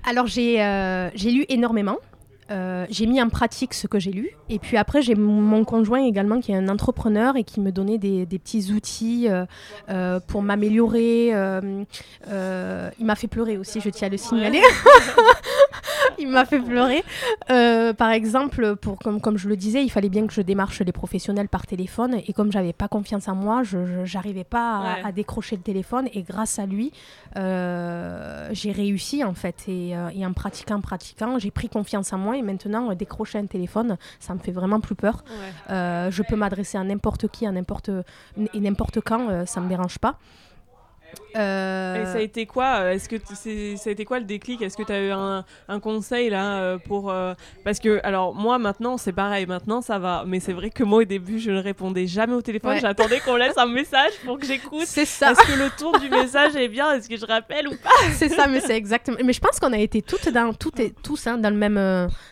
Alors j'ai lu énormément. Euh, j'ai mis en pratique ce que j'ai lu. Et puis après, j'ai mon conjoint également qui est un entrepreneur et qui me donnait des, petits outils euh, euh, pour m'améliorer. il m'a fait pleurer aussi, je tiens à le signaler. il m'a fait pleurer. par exemple, pour, comme, comme je le disais, il fallait bien que je démarche les professionnels par téléphone. Et comme j'avais pas confiance en moi, je n'arrivais pas à, décrocher le téléphone. Et grâce à lui, j'ai réussi en fait. Et, et en pratiquant, pratiquant, j'ai pris confiance en moi et maintenant, euh, décrocher un téléphone, ça me fait vraiment plus peur. Euh, je peux m'adresser à n'importe qui, à n'importe et n'importe quand, euh, ça me dérange pas. Euh, et ça a été quoi euh, Est-ce que ça a été quoi le déclic? Est-ce que tu as eu un, un, conseil là euh, pour parce que alors moi maintenant c'est pareil maintenant ça va mais c'est vrai que moi au début je ne répondais jamais au téléphone. J'attendais qu'on laisse un message pour que j'écoute. C'est ça. Est-ce que le tour du message est bien? Est-ce que je rappelle ou pas? C'est ça mais c'est exactement mais je pense qu'on a été toutes dans toutes et tous hein, dans le même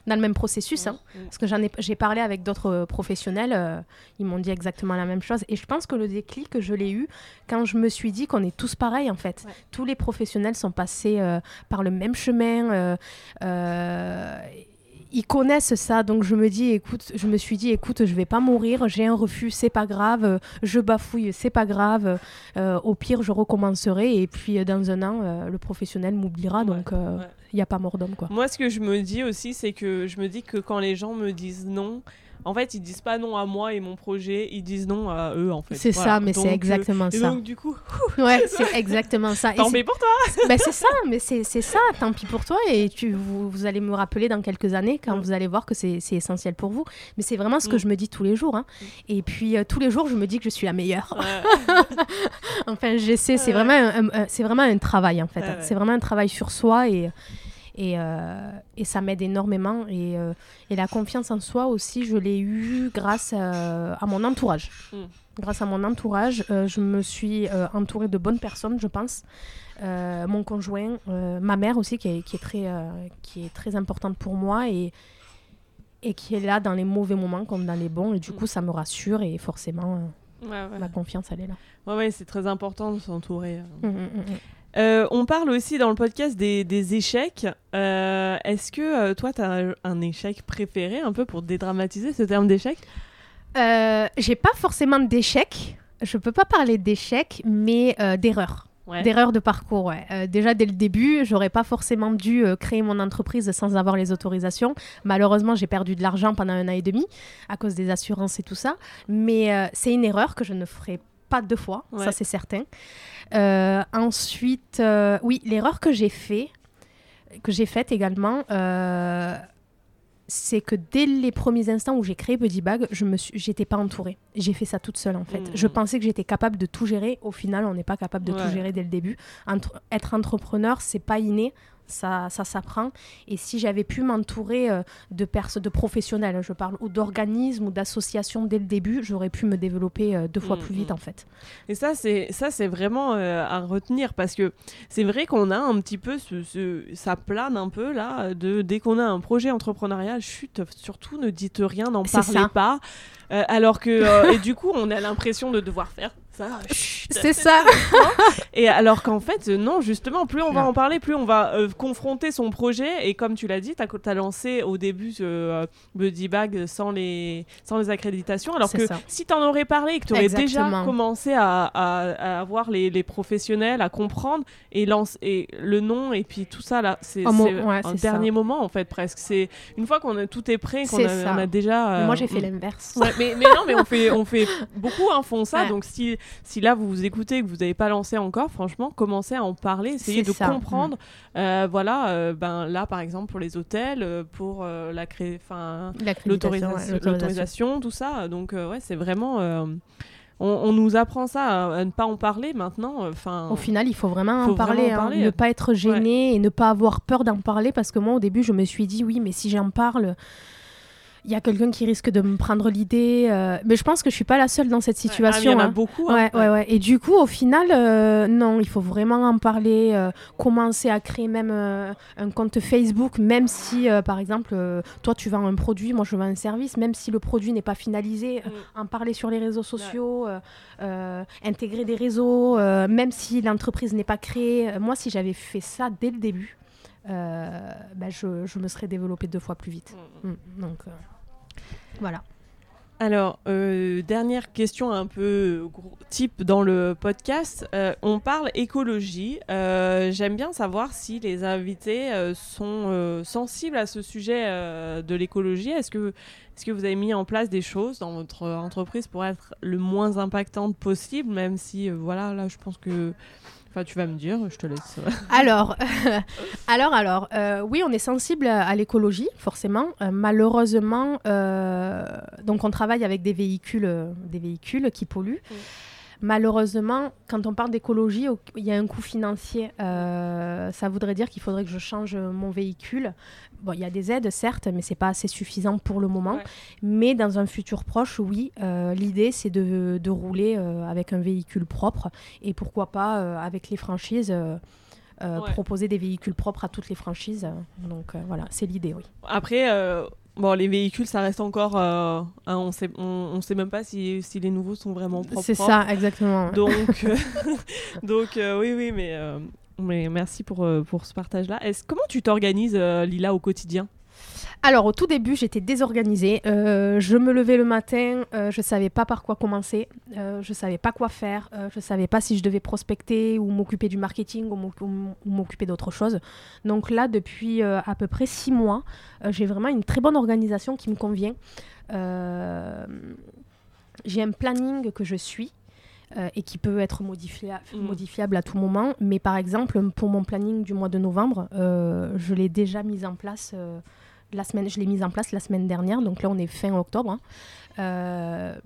dans le même processus hein. parce que j'en ai j'ai parlé avec d'autres professionnels ils m'ont dit exactement la même chose. Et je pense que le déclic je l'ai eu quand je me suis dit qu'on est tous pareil en fait. Tous les professionnels sont passés euh, par le même chemin. Euh, euh, ils connaissent ça, donc je me dis, écoute, je me suis dit, écoute, je vais pas mourir, j'ai un refus, c'est pas grave, je bafouille, c'est pas grave, au pire, je recommencerai, et puis dans un an, le professionnel m'oubliera, donc il n'y a pas mort d'homme, quoi. Moi, ce que je me dis aussi, c'est que je me dis que quand les gens me disent non, en fait, ils disent pas non à moi et mon projet, ils disent non à eux, en fait. C'est ça, mais c'est exactement ça. donc, du coup. ouais, c'est exactement ça. Tant pis pour toi ben, C'est ça, mais c'est ça, tant pis pour toi. Et tu, vous, allez me rappeler dans quelques années quand vous allez voir que c'est essentiel pour vous. Mais c'est vraiment ce que mm. je me dis tous les jours. Hein. Mm. Et puis, euh, tous les jours, je me dis que je suis la meilleure. enfin, j'essaie, c'est vraiment, un, vraiment un travail, en fait. Hein. C'est vraiment un travail sur soi et. Et, euh, et ça m'aide énormément. Et, euh, et, la confiance en soi aussi, je l'ai eue grâce à, mon entourage. Hmm. Grâce à mon entourage, euh, je me suis entourée de bonnes personnes, je pense. mon conjoint, ma mère aussi, qui est, qui est très, qui est très importante pour moi et, et qui est là dans les mauvais moments comme dans les bons. Et du hmm. coup, ça me rassure et forcément, ma confiance, elle est là. Ouais, ouais c'est très important de s'entourer. Mmh, mmh, mmh, euh, on parle aussi dans le podcast des, échecs. Euh, est-ce que euh, toi, tu as un échec préféré un peu pour dédramatiser ce terme d'échec? J'ai pas forcément d'échec. Je peux pas parler d'échec, mais d'erreur. D'erreur de parcours, ouais. déjà dès le début, j'aurais pas forcément dû créer mon entreprise sans avoir les autorisations. Malheureusement, j'ai perdu de l'argent pendant un an et demi à cause des assurances et tout ça. Mais c'est une erreur que je ne ferai pas deux fois, ça c'est certain. Euh, ensuite, euh, oui, l'erreur que j'ai fait, que j'ai faite également, euh, c'est que dès les premiers instants où j'ai créé Buddy Bag, je me j'étais pas entourée. J'ai fait ça toute seule en fait. Hmm. Je pensais que j'étais capable de tout gérer. Au final, on n'est pas capable de tout gérer dès le début. être entrepreneur, c'est pas inné ça, ça s'apprend. Et si j'avais pu m'entourer euh, de personnes, de professionnels, je parle, ou d'organismes ou d'associations dès le début, j'aurais pu me développer euh, deux fois mm, plus vite mm. en fait. Et ça, c'est ça, c'est vraiment euh, à retenir parce que c'est vrai qu'on a un petit peu ce, ça plane un peu là de dès qu'on a un projet entrepreneurial, chute, surtout ne dites rien, n'en parlez pas. alors que et du coup, on a l'impression de devoir faire C'est ça. et alors qu'en fait, non, justement, plus on va en parler, plus on va euh, confronter son projet. Et comme tu l'as dit, tu as, lancé au début euh, Buddy Bag sans les, sans les accréditations. Alors que si tu en aurais parlé et que tu aurais déjà commencé à, à, avoir les, les, professionnels, à comprendre et, lance, et le nom et puis tout ça, là, c'est un dernier moment en fait, presque. C'est une fois qu'on tout est prêt, qu'on a, a, déjà. moi, j'ai fait l'inverse. mais, mais, non, mais on fait, on fait beaucoup hein, font ça. Donc si si là vous vous écoutez et que vous n'avez pas lancé encore, franchement, commencez à en parler, essayez de comprendre. Mm. Euh, voilà, euh, ben là par exemple pour les hôtels, euh, pour la cré... l'autorisation, tout ça. Donc ouais, c'est vraiment. On, nous apprend ça à, ne pas en parler maintenant. Enfin, au final, il faut vraiment en parler, hein. ne pas être gêné et ne pas avoir peur d'en parler parce que moi, au début, je me suis dit oui, mais si j'en parle, il y a quelqu'un qui risque de me prendre l'idée. Euh, mais je pense que je suis pas la seule dans cette situation. Ah, il y en a hein. beaucoup. Hein. Ouais, ouais, Et du coup, au final, euh, non, il faut vraiment en parler, euh, commencer à créer même un compte Facebook, même si, par exemple, toi, tu vends un produit, moi, je vends un service, même si le produit n'est pas finalisé, mm. en parler sur les réseaux sociaux, intégrer des réseaux, même si l'entreprise n'est pas créée. Moi, si j'avais fait ça dès le début, bah, je, je, me serais développée deux fois plus vite. Mm. Mm. Donc. Voilà. Alors, euh, dernière question un peu type dans le podcast. Euh, on parle écologie. Euh, j'aime bien savoir si les invités sont sensibles à ce sujet de l'écologie. Est-ce que, est que vous avez mis en place des choses dans votre entreprise pour être le moins impactante possible, même si, voilà, là, je pense que Enfin, tu vas me dire, je te laisse. alors, alors, alors, euh, oui, on est sensible à, l'écologie, forcément. Euh, malheureusement, euh, donc on travaille avec des véhicules, des véhicules qui polluent. Malheureusement, quand on parle d'écologie, il y a un coût financier. Euh, ça voudrait dire qu'il faudrait que je change mon véhicule. Bon, il y a des aides, certes, mais c'est pas assez suffisant pour le moment. Mais dans un futur proche, oui, euh, l'idée, c'est de, rouler euh, avec un véhicule propre et pourquoi pas avec les franchises. proposer des véhicules propres à toutes les franchises. Donc voilà, c'est l'idée, oui. Après, Bon, les véhicules, ça reste encore. Euh, on sait, on, sait même pas si, si les nouveaux sont vraiment propres. C'est ça, exactement. Donc, euh, donc euh, oui, oui, mais, mais merci pour, pour ce partage-là. Comment tu t'organises, Lila, au quotidien? Alors au tout début, j'étais désorganisée. Euh, je me levais le matin, euh, je savais pas par quoi commencer, euh, je savais pas quoi faire, je savais pas si je devais prospecter ou m'occuper du marketing ou m'occuper d'autre chose. Donc là, depuis à peu près six mois, j'ai vraiment une très bonne organisation qui me convient. j'ai un planning que je suis. et qui peut être mmh. modifiable à tout moment. Mais par exemple, pour mon planning du mois de novembre, je l'ai déjà mis en place la semaine, je l'ai mise en place la semaine dernière, donc là on est fin octobre. Hein. Euh,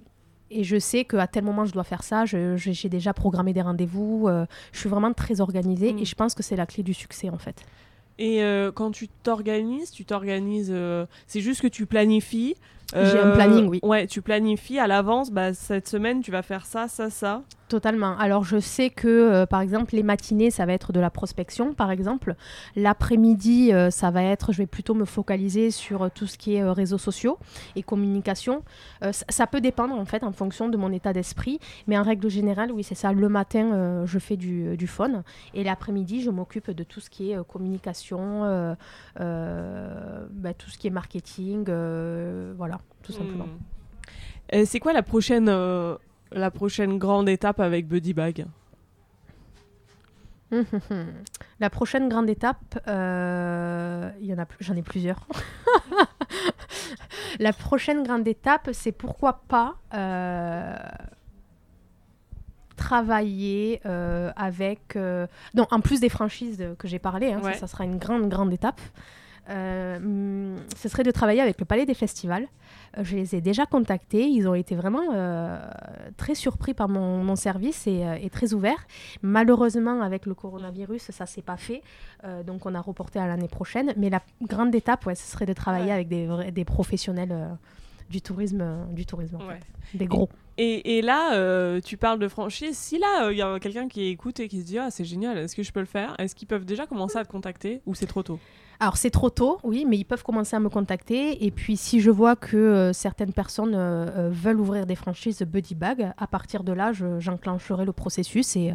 et je sais qu'à tel moment je dois faire ça, j'ai déjà programmé des rendez-vous, euh, je suis vraiment très organisée mm. et je pense que c'est la clé du succès en fait. Et euh, quand tu t'organises, tu t'organises, c'est juste que tu planifies. J'ai un planning, oui. Ouais, tu planifies à l'avance, bah, cette semaine tu vas faire ça, ça, ça. Totalement. Alors je sais que euh, par exemple les matinées ça va être de la prospection par exemple. L'après-midi euh, ça va être, je vais plutôt me focaliser sur euh, tout ce qui est réseaux sociaux et communication. ça peut dépendre en fait en fonction de mon état d'esprit, mais en règle générale oui c'est ça. Le matin je fais du, du phone et l'après-midi je m'occupe de tout ce qui est communication, bah, tout ce qui est marketing, voilà tout simplement. Hmm. C'est quoi la prochaine la prochaine grande étape avec Buddy Bag? La prochaine grande étape, euh, y en a, j'en ai plusieurs. la prochaine grande étape, c'est pourquoi pas euh, travailler euh, avec, non, en plus des franchises que j'ai parlé, hein, ça, sera une grande grande étape. Ce serait de travailler avec le Palais des Festivals. Je les ai déjà contactés. Ils ont été vraiment euh, très surpris par mon, service euh, et, très ouverts. Malheureusement, avec le coronavirus, ça ne s'est pas fait. Euh, donc, on a reporté à l'année prochaine. Mais la grande étape, ouais, ce serait de travailler avec des, des professionnels du tourisme, du tourisme en Ouais. fait. des gros. Et, et là, euh, tu parles de franchise. Si là, il y a quelqu'un qui écoute et qui se dit Ah, c'est génial, est-ce que je peux le faire? Est-ce qu'ils peuvent déjà commencer à te contacter ou c'est trop tôt? Alors c'est trop tôt, oui, mais ils peuvent commencer à me contacter. Et puis si je vois que euh, certaines personnes euh, euh, veulent ouvrir des franchises Buddy Bag, à partir de là, je- j'enclencherai le processus et,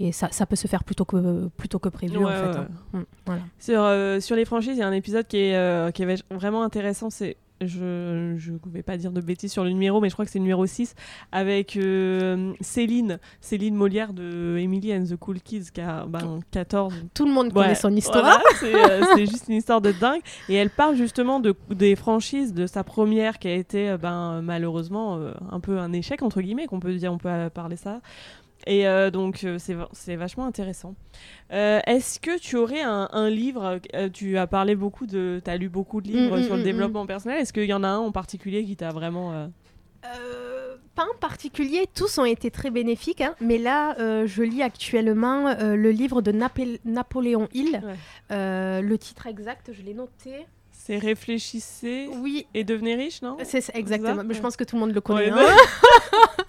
et ça, ça peut se faire plutôt que, plutôt que prévu en fait. ouais, hein. Voilà. Sur, euh, sur les franchises, il y a un épisode qui est, qui est vraiment intéressant. C'est, je ne vais pas dire de bêtises sur le numéro, mais je crois que c'est le numéro 6, avec euh, Céline, Céline Molière de Emily and the Cool Kids, qui a ben, 14. Tout le monde connaît son histoire. voilà, c'est, euh, c'est juste une histoire de dingue. Et elle parle justement de, des franchises, de sa première qui a été euh, ben, malheureusement un peu un échec, entre guillemets, qu'on peut dire, on peut parler ça. Et euh, donc, euh, c'est, va- c'est vachement intéressant. Euh, est-ce que tu aurais un, un livre euh, Tu as parlé beaucoup de. Tu as lu beaucoup de livres Mm, mm, sur le mm, développement personnel. Est-ce qu'il y en a un en particulier qui t'a vraiment. pas en particulier, tous ont été très bénéfiques, hein, mais là, je lis actuellement le livre de Napé- Napoléon Hill. Ouais. Le titre exact, je l'ai noté. C'est réfléchissez Oui, et devenez riche, non? C'est exactement. Mais je pense que tout le monde le connaît. Ouais, hein.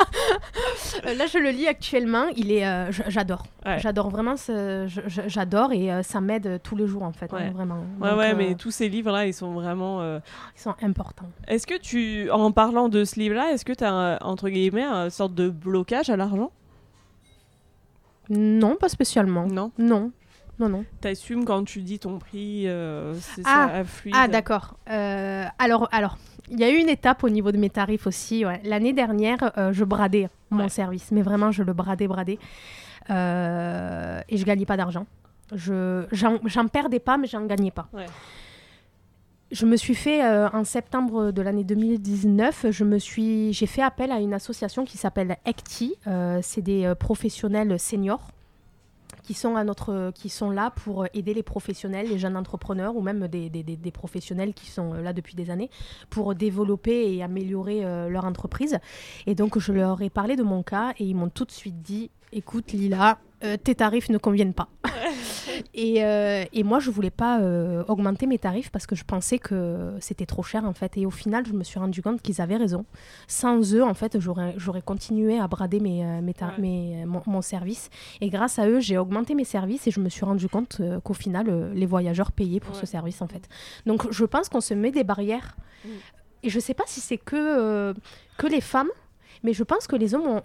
Euh, là, je le lis actuellement. Il est, euh, j'adore. Ouais. J'adore vraiment. ce- J'adore et euh, ça m'aide tous les jours en fait, hein, vraiment. Ouais, Donc, ouais, euh, mais tous ces livres-là, ils sont vraiment. ils sont importants. Est-ce que tu, en parlant de ce livre-là, est-ce que tu as, entre guillemets, une sorte de blocage à l'argent? Non, pas spécialement. Non? Non, non, non. T'assumes quand tu dis ton prix, euh, c'est Ah, ça, fluide Ah d'accord. Euh, alors, alors, il y a eu une étape au niveau de mes tarifs aussi. ouais. L'année dernière, euh, je bradais mon service, mais vraiment, je le bradais, bradais, Euh, et je gagnais pas d'argent. Je, j'en, perdais pas, mais j'en gagnais pas. Ouais. Je me suis fait en septembre de l'année 2019, je me suis, j'ai fait appel à une association qui s'appelle ECTI. C'est des professionnels seniors qui sont, à notre, qui sont là pour aider les professionnels, les jeunes entrepreneurs ou même des, des- professionnels qui sont euh, là depuis des années pour développer et améliorer euh, leur entreprise. Et donc je leur ai parlé de mon cas et ils m'ont tout de suite dit, écoute Lila, euh, tes tarifs ne conviennent pas. Et, euh, et moi, je voulais pas euh, augmenter mes tarifs parce que je pensais que c'était trop cher en fait. Et au final, je me suis rendu compte qu'ils avaient raison. Sans eux, en fait, j'aurais continué à brader mes, mes tar- Ouais. mes- mon, mon service. Et grâce à eux, j'ai augmenté mes services et je me suis rendu compte qu'au final, les voyageurs payaient pour Ouais. ce service en fait. Donc, je pense qu'on se met des barrières. Mm. Et je sais pas si c'est que, que les femmes. Mais je pense que les hommes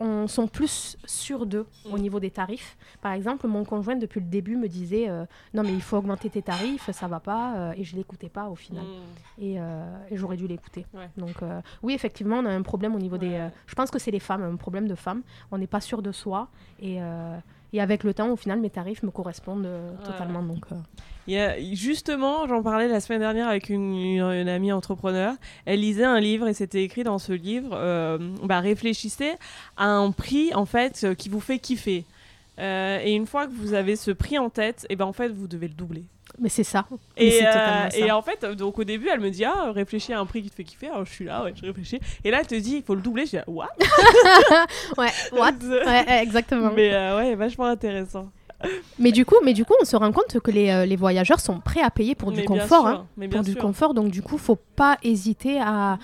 ont- sont plus sûrs d'eux au Mm. niveau des tarifs. Par exemple, mon conjoint, depuis le début, me disait euh, Non, mais il faut augmenter tes tarifs, ça va pas. euh, et je l'écoutais pas au final. Mm. Et, euh, et j'aurais dû l'écouter. Ouais. Donc, oui, effectivement, on a un problème au niveau des. Ouais. je pense que c'est les femmes, un problème de femmes. On n'est pas sûr de soi. Et, et avec le temps, au final, mes tarifs me correspondent euh, Ouais. totalement. Donc, euh, Il y a- justement, j'en parlais la semaine dernière avec une, une- une amie entrepreneur. Elle lisait un livre et c'était écrit dans ce livre euh, bah, réfléchissez à un prix en fait euh, qui vous fait kiffer. Euh, et une fois que vous avez ce prix en tête, et ben en fait vous devez le doubler. Mais c'est ça. Et, euh, ça. et en fait, euh, donc au début, elle me dit ah réfléchis à un prix qui te fait kiffer. Alors je suis là, ouais, je réfléchis. Et là, elle te dit il faut le doubler. Je dis what? Ouais, what? Ouais, exactement. Mais euh, ouais, vachement intéressant. Mais du coup, mais du coup, on se rend compte que les, euh, les voyageurs sont prêts à payer pour du Mais confort. sûr, hein. pour du confort. Donc du coup, faut pas hésiter à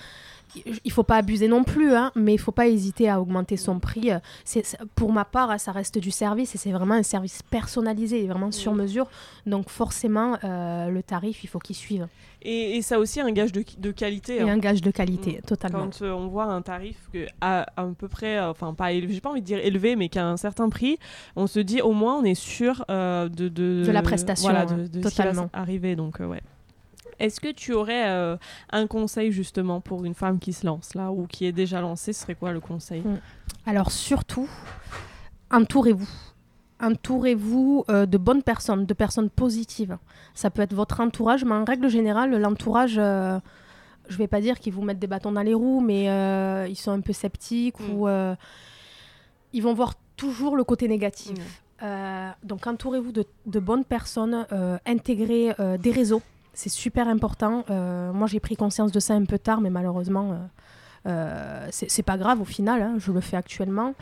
il faut pas abuser non plus, hein, mais il faut pas hésiter à augmenter son prix. C'est, pour ma part, hein, ça reste du service et c'est vraiment un service personnalisé, vraiment sur Mm. mesure. Donc forcément, euh, le tarif, il faut qu'il suive. Et, et ça aussi un gage de, de qualité. Et hein. un gage de qualité, totalement. Quand euh, on voit un tarif que, à, à peu près, euh, enfin pas élevé, j'ai pas envie de dire élevé, mais qu'à un certain prix, on se dit au moins on est sûr euh, de, de, De la prestation, voilà, hein, de, de ce qui va totalement. arriver. Donc ouais. Est-ce que tu aurais euh, un conseil justement pour une femme qui se lance là ou qui est déjà lancée Ce serait quoi le conseil? Mm. Alors surtout, entourez-vous. Entourez-vous euh, de bonnes personnes, de personnes positives. Ça peut être votre entourage, mais en règle générale, l'entourage, euh, je vais pas dire qu'ils vous mettent des bâtons dans les roues, mais euh, ils sont un peu sceptiques Mm. ou ils vont voir toujours le côté négatif. Mm. Euh, donc entourez-vous de, de bonnes personnes, euh, intégrez euh, des réseaux, c'est super important. Euh, moi j'ai pris conscience de ça un peu tard, mais malheureusement euh, euh, c'est pas grave au final, hein, je le fais actuellement.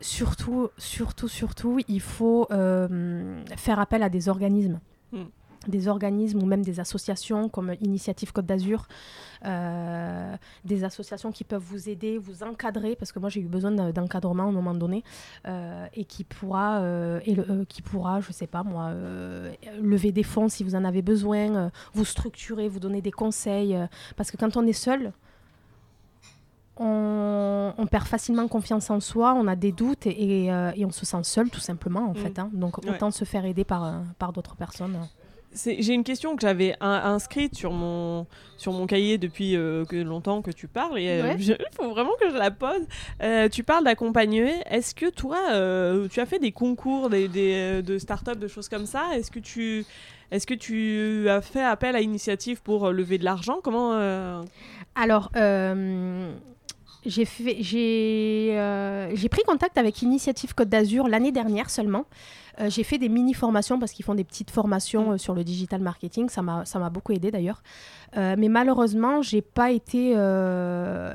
Surtout, surtout, surtout, il faut faire appel à des organismes. Mm. Des organismes ou même des associations comme Initiative Côte d'Azur, euh, des associations qui peuvent vous aider, vous encadrer, parce que moi j'ai eu besoin d'encadrement à un moment donné, euh, et qui pourra, euh, et qui pourra, je sais pas moi, lever des fonds si vous en avez besoin, vous structurer, vous donner des conseils, parce que quand on est seul, on, perd facilement confiance en soi, on a des doutes et, on se sent seul tout simplement en mm. fait. Hein. Donc autant se faire aider par, par d'autres personnes. J'ai une question que j'avais inscrite sur mon, sur mon cahier depuis euh, que longtemps que tu parles et euh, il faut vraiment que je la pose. Euh, tu parles d'accompagner. Est-ce que toi, tu as fait des concours des, des, de start-up, de choses comme ça? Est-ce que, tu, est que tu as fait appel à Initiative pour lever de l'argent? Comment Alors, j'ai j'ai pris contact avec Initiative Côte d'Azur l'année dernière seulement. Euh, j'ai fait des mini-formations parce qu'ils font des petites formations mm. euh, sur le digital marketing. Ça m'a beaucoup aidé d'ailleurs. Euh, mais malheureusement, j'ai pas été,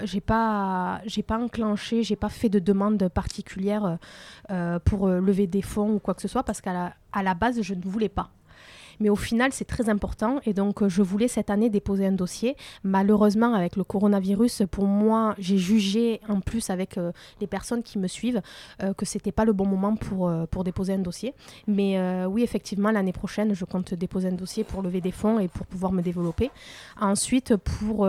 j'ai pas, j'ai pas enclenché, j'ai pas fait de demande particulière pour lever des fonds ou quoi que ce soit parce qu'à la, à la base, je ne voulais pas. Mais au final, c'est très important. Et donc, euh, je voulais cette année déposer un dossier. Malheureusement, avec le coronavirus, pour moi, j'ai jugé en plus avec euh, les personnes qui me suivent euh, que c'était pas le bon moment pour, pour déposer un dossier. Mais oui, effectivement, l'année prochaine, je compte déposer un dossier pour lever des fonds et pour pouvoir me développer. Ensuite, pour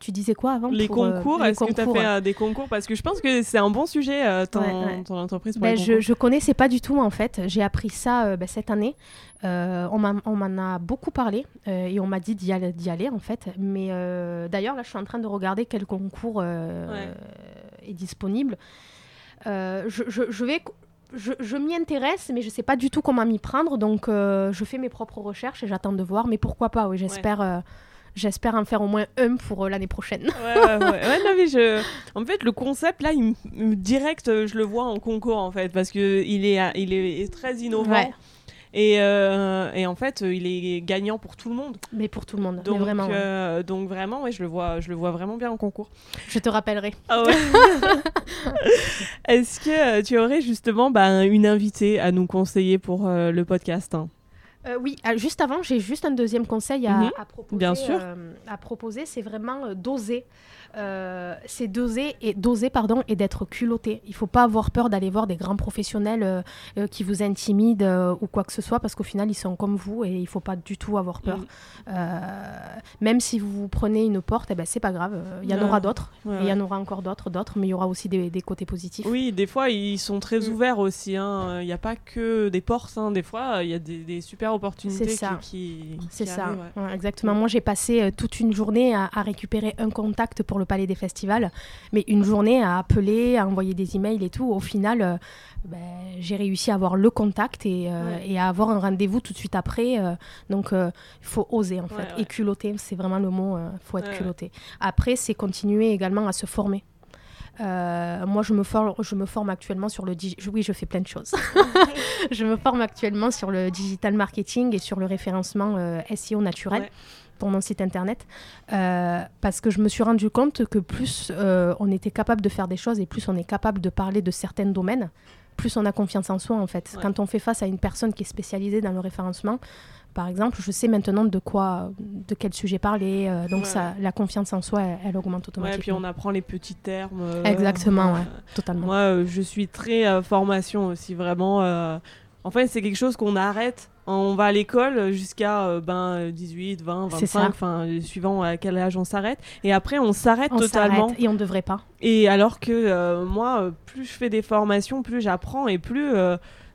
tu disais quoi avant Les euh, concours, est-ce que tu as fait euh, des concours? Parce que je pense que c'est un bon sujet, euh, ton, entreprise. Pour ben, je, ne connaissais pas du tout en fait. J'ai appris ça ben, cette année. on m'en a beaucoup parlé et on m'a dit d'y aller, aller, en fait. Mais d'ailleurs, là, je suis en train de regarder quel concours est disponible. je, vais je, m'y intéresse, mais je ne sais pas du tout comment m'y prendre. Donc, je fais mes propres recherches et j'attends de voir. Mais pourquoi pas Oui, j'espère. J'espère en faire au moins un pour euh, l'année prochaine. ouais, ouais, ouais. non, mais je... En fait, le concept, là, il direct, euh, je le vois en concours, en fait, parce qu'il est, il est très innovant. Et, euh, et, en fait, il est gagnant pour tout le monde. Mais pour tout le monde, donc, vraiment. donc vraiment, ouais, je le vois, je le vois vraiment bien en concours. Je te rappellerai. Ah ouais. Est-ce que tu aurais justement bah, une invitée à nous conseiller pour le podcast hein? Euh, oui, euh, juste avant, j'ai juste un deuxième conseil à, mhm. proposer. Bien sûr. Euh, à proposer, c'est vraiment d'oser. Euh, c'est d'oser et d'oser pardon et d'être culotté. Il faut pas avoir peur d'aller voir des grands professionnels qui vous intimident ou quoi que ce soit parce qu'au final ils sont comme vous et il faut pas du tout avoir peur. même si vous prenez une porte, eh ben c'est pas grave. Il y en aura d'autres. Il y en aura encore d'autres, d'autres, mais il y aura aussi des, côtés positifs. Oui, des fois ils sont très mm. ouverts aussi. Hein. Il n'y a pas que des portes. Hein. Des fois il y a des, super ça. qui, C'est ça. exactement. Moi j'ai passé toute une journée à, à récupérer un contact pour le Palais des Festivals, mais une journée à appeler, à envoyer des emails et tout. Au final, euh, ben, j'ai réussi à avoir le contact et, euh, à avoir un rendez-vous tout de suite après. Euh. donc, il faut oser en fait. Et culotter, c'est vraiment le mot, il faut être culotté. Après, c'est continuer également à se former. Moi, je me, forme, je me forme actuellement sur le... Oui, je fais plein de choses. je me forme actuellement sur le digital marketing et sur le référencement SEO naturel pour mon site internet euh, parce que je me suis rendu compte que plus euh, on était capable de faire des choses et plus on est capable de parler de certains domaines, plus on a confiance en soi en fait. Quand on fait face à une personne qui est spécialisée dans le référencement, par exemple, je sais maintenant de quoi, de quel sujet parler, euh, donc ça, la confiance en soi, elle, augmente automatiquement. et puis on apprend les petits termes. Exactement, ouais, totalement. Moi, je suis très formation aussi, vraiment. en fait, c'est quelque chose qu'on arrête on va à l'école jusqu'à euh, ben, 18, 20, 25, enfin, suivant à quel âge on s'arrête. Et après, on s'arrête totalement. Et on ne devrait pas. Et alors que euh, moi, euh, plus je fais des formations, plus j'apprends et plus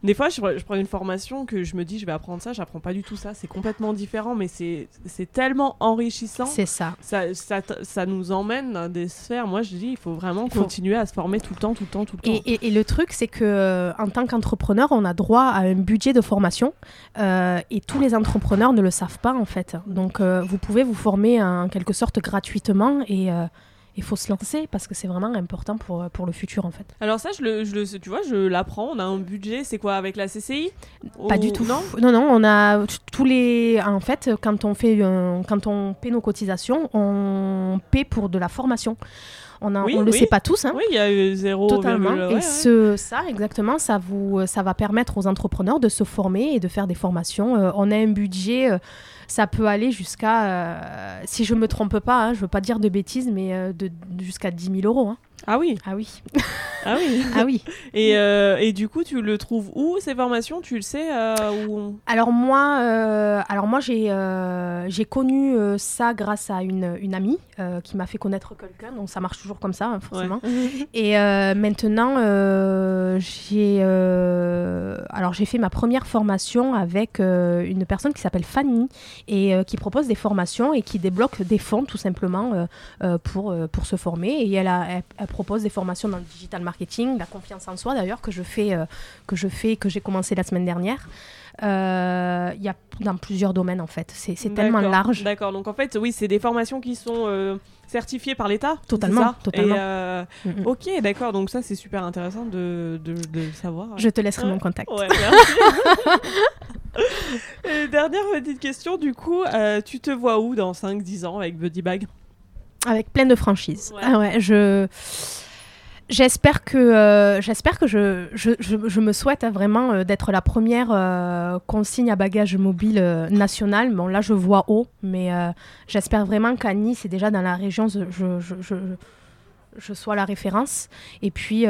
des fois, je, prends une formation que je me dis, je vais apprendre ça, j'apprends pas du tout ça. C'est complètement différent, mais c'est tellement enrichissant. C'est ça. Ça, ça. ça, nous emmène dans des sphères. Moi, je dis, il faut vraiment continuer à se former tout le temps, tout le temps, tout le temps. Et, et, le truc, c'est que euh, en tant qu'entrepreneur, on a droit à un budget de formation euh, et tous les entrepreneurs ne le savent pas, en fait. Donc, euh, vous pouvez vous former en quelque sorte gratuitement et il faut se lancer parce que c'est vraiment important pour, pour le futur en fait. Alors ça, je le, je tu vois, je l'apprends. On a un budget, c'est quoi avec la CCI Pas du tout. Non, non, non, on a tous les. En fait, quand on fait, quand on paie nos cotisations, on paie pour de la formation. On ne Oui, le sait pas tous. hein. Oui, il y a eu zéro. Totalement. virgule- et ouais. ce, ça, exactement, ça, vous, ça va permettre aux entrepreneurs de se former et de faire des formations. Euh, on a un budget, euh, ça peut aller jusqu'à, euh, si je me trompe pas, hein, je veux pas dire de bêtises, mais euh, de, de- jusqu'à 10 000 euros. hein. Ah oui, Ah oui, ah oui. ah oui. Et, euh, et du coup, tu le trouves où ces formations? Tu le sais où Alors moi, alors moi j'ai j'ai connu ça grâce à une, une amie qui m'a fait connaître quelqu'un, donc ça marche toujours comme ça, hein, forcément. Ouais. Et maintenant, j'ai alors j'ai fait ma première formation avec euh, une personne qui s'appelle Fanny et euh, qui propose des formations et qui débloque des fonds tout simplement euh, pour se former. Et elle, a, propose des formations dans le digital marketing, la confiance en soi d'ailleurs que je fais que je fais que j'ai commencé la semaine dernière. Euh, Il y a dans plusieurs domaines en fait. C'est tellement large. D'accord, donc en fait, oui, c'est des formations qui sont euh, certifiées par l'État. Totalement, totalement. Et, euh, Mm, ok, d'accord, donc ça, c'est super intéressant de, de, savoir. Je te laisserai mon contact. Ouais, merci. Et dernière petite question, du coup, euh, tu te vois où dans 5-10 ans avec Buddy Bag? Avec plein de franchises. Ouais. Ah ouais, je. J'espère que, euh, j'espère que je, je, je, me souhaite hein, vraiment euh, d'être la première euh, consigne à bagages mobile nationale. Bon, là, je vois haut, mais j'espère vraiment qu'à Nice et déjà dans la région, je, sois la référence. Et puis,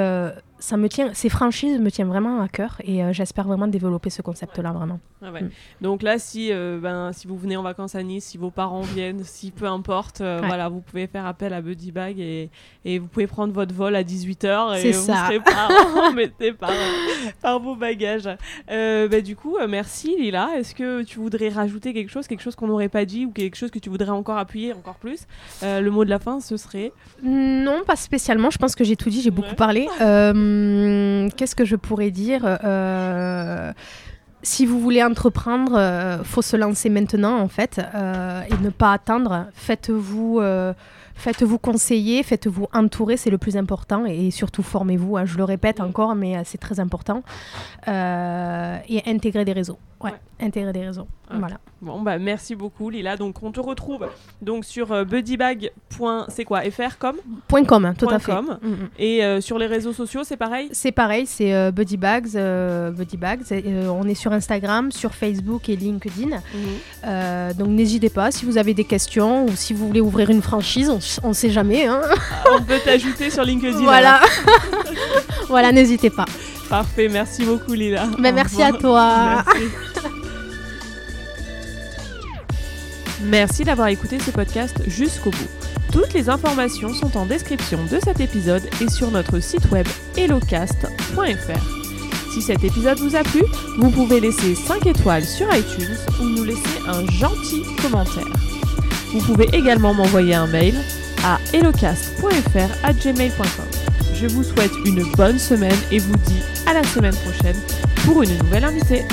ça me tient, ces franchises me tiennent vraiment à cœur et j'espère vraiment développer ce concept-là, vraiment. Ah ouais. Mm. Donc là, si, euh, ben, si vous venez en vacances à Nice, si vos parents viennent, si peu importe, euh, Ouais. voilà, vous pouvez faire appel à Buddy Bag et, et vous pouvez prendre votre vol à 18h et vous ça. serez pas par, par vos bagages. Euh, bah, du coup, merci Lila. Est-ce que tu voudrais rajouter quelque chose, quelque chose qu'on n'aurait pas dit ou quelque chose que tu voudrais encore appuyer encore plus? Le mot de la fin, ce serait? Non, pas spécialement. Je pense que j'ai tout dit, j'ai beaucoup parlé. Qu'est-ce que je pourrais dire? Si vous voulez entreprendre, euh, faut se lancer maintenant en fait euh, et ne pas attendre. Faites-vous. euh, Faites-vous conseiller, faites-vous entourer, c'est le plus important et surtout formez-vous. hein. je le répète encore, mais c'est très important. Et intégrer des réseaux. Ouais, intégrer des réseaux. Ah. Voilà. Bon, bah merci beaucoup Lila. Donc on te retrouve donc sur euh, buddybag. C'est quoi? FR comme Point com, tout Point à fait. com. Mm, mm. Et euh, sur les réseaux sociaux, c'est pareil? C'est pareil, c'est euh, Buddy Bags. euh, Buddy Bags. Euh, on est sur Instagram, sur Facebook et LinkedIn. Euh, donc n'hésitez pas si vous avez des questions ou si vous voulez ouvrir une franchise, on ne sait jamais. hein. On peut t'ajouter sur LinkedIn. voilà, voilà, n'hésitez pas. Parfait, merci beaucoup Lila. Ben, Au merci à toi. Merci. Merci d'avoir écouté ce podcast jusqu'au bout. Toutes les informations sont en description de cet épisode et sur notre site web hellocast.fr. Si cet épisode vous a plu, vous pouvez laisser 5 étoiles sur iTunes ou nous laisser un gentil commentaire. Vous pouvez également m'envoyer un mail à hellocast.fr@gmail.com. Je vous souhaite une bonne semaine et vous dis à la semaine prochaine pour une nouvelle invitée.